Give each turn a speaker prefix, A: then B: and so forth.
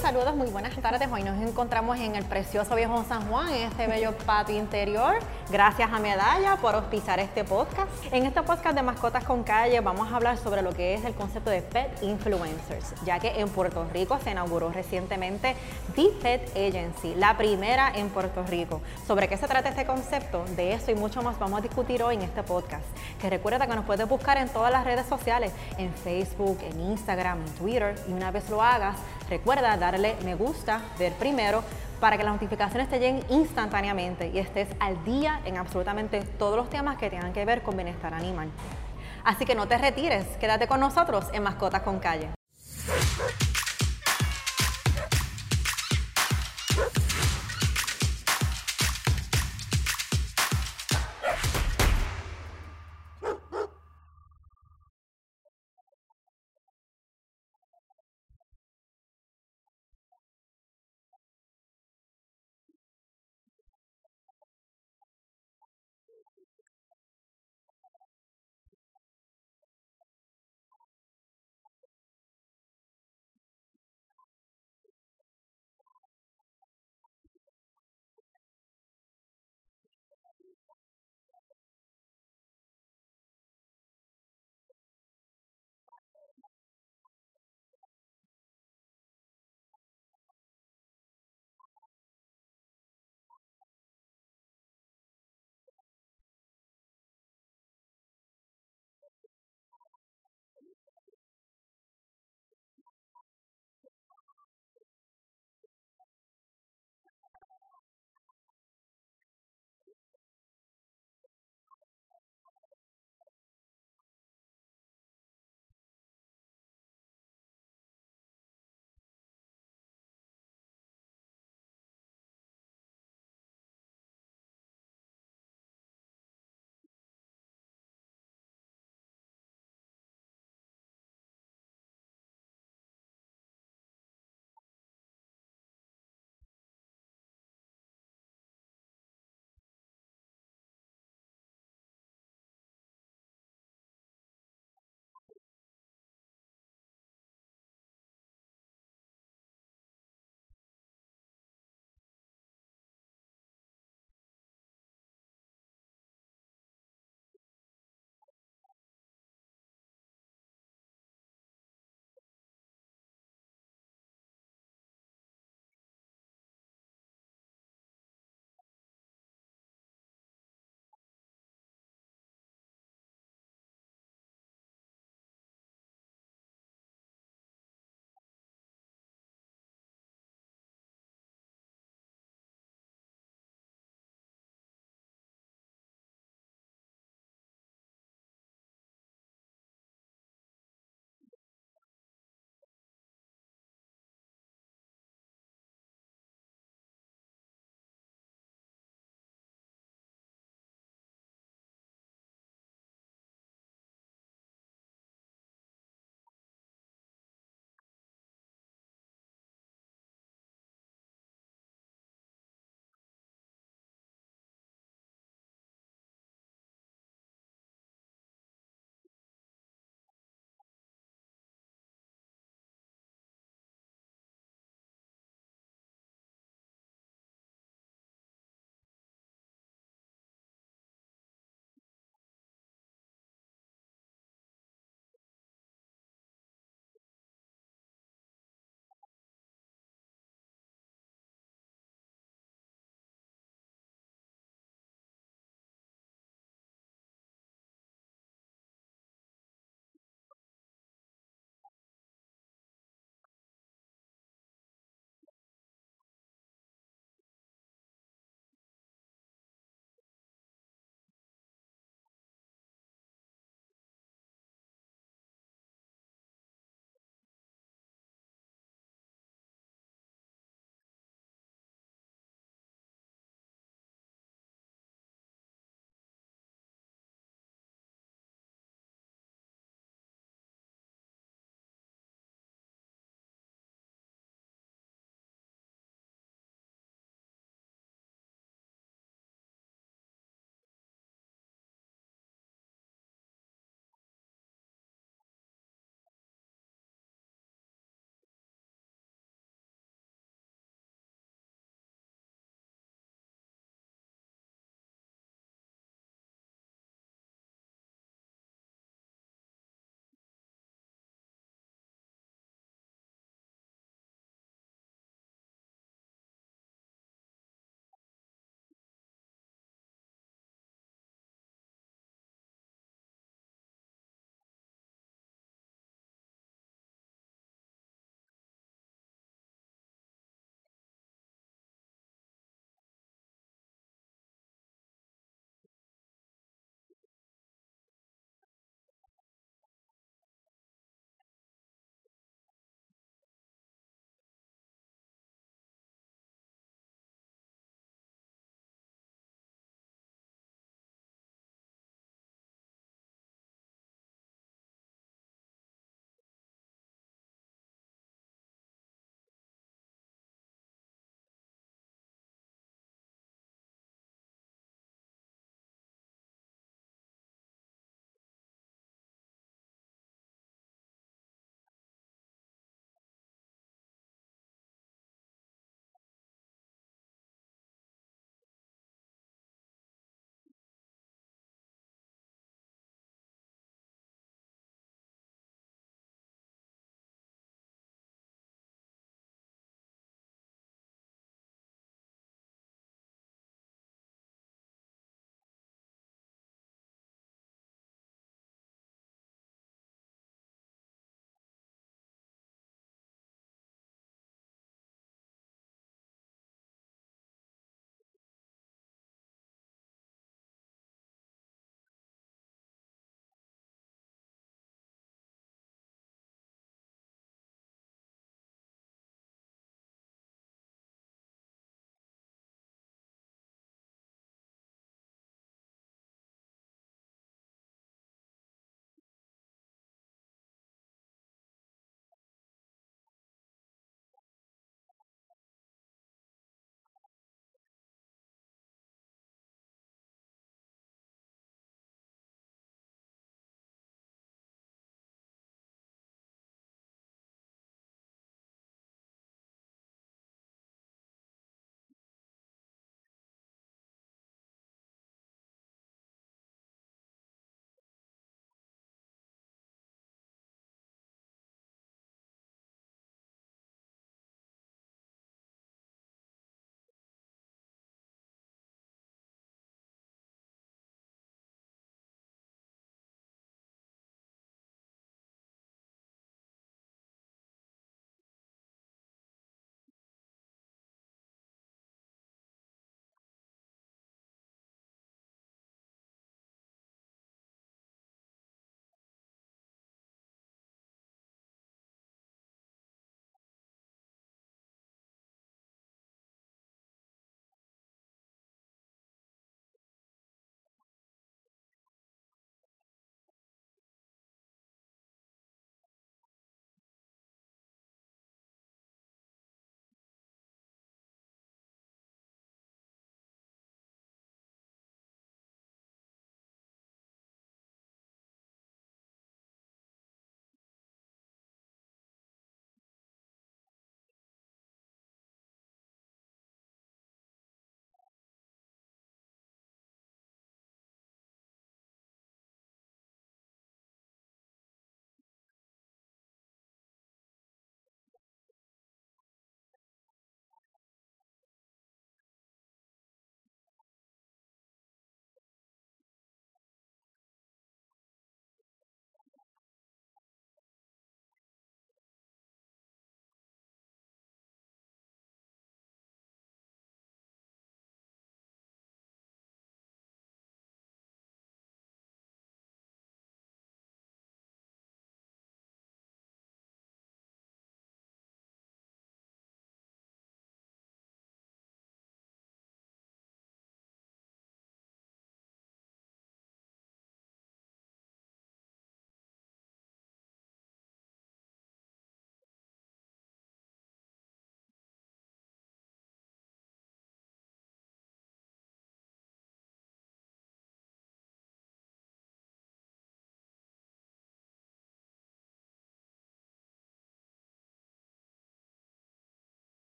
A: saludos, muy buenas tardes. Hoy nos encontramos en el precioso viejo San Juan, en este bello patio interior. Gracias a Medalla por auspiciar este podcast. En este podcast de Mascotas con Calle vamos a hablar sobre lo que es el concepto de Pet Influencers, ya que en Puerto Rico se inauguró recientemente The Pet Agency, la primera en Puerto Rico. ¿Sobre qué se trata este concepto? De eso y mucho más vamos a discutir hoy en este podcast. Que recuerda que nos puedes buscar en todas las redes sociales, en Facebook, en Instagram, en Twitter, y una vez lo hagas, Recuerda darle me gusta, ver primero, para que las notificaciones te lleguen instantáneamente y estés al día en absolutamente todos los temas que tengan que ver con bienestar animal. Así que no te retires, quédate con nosotros en Mascotas con Calle.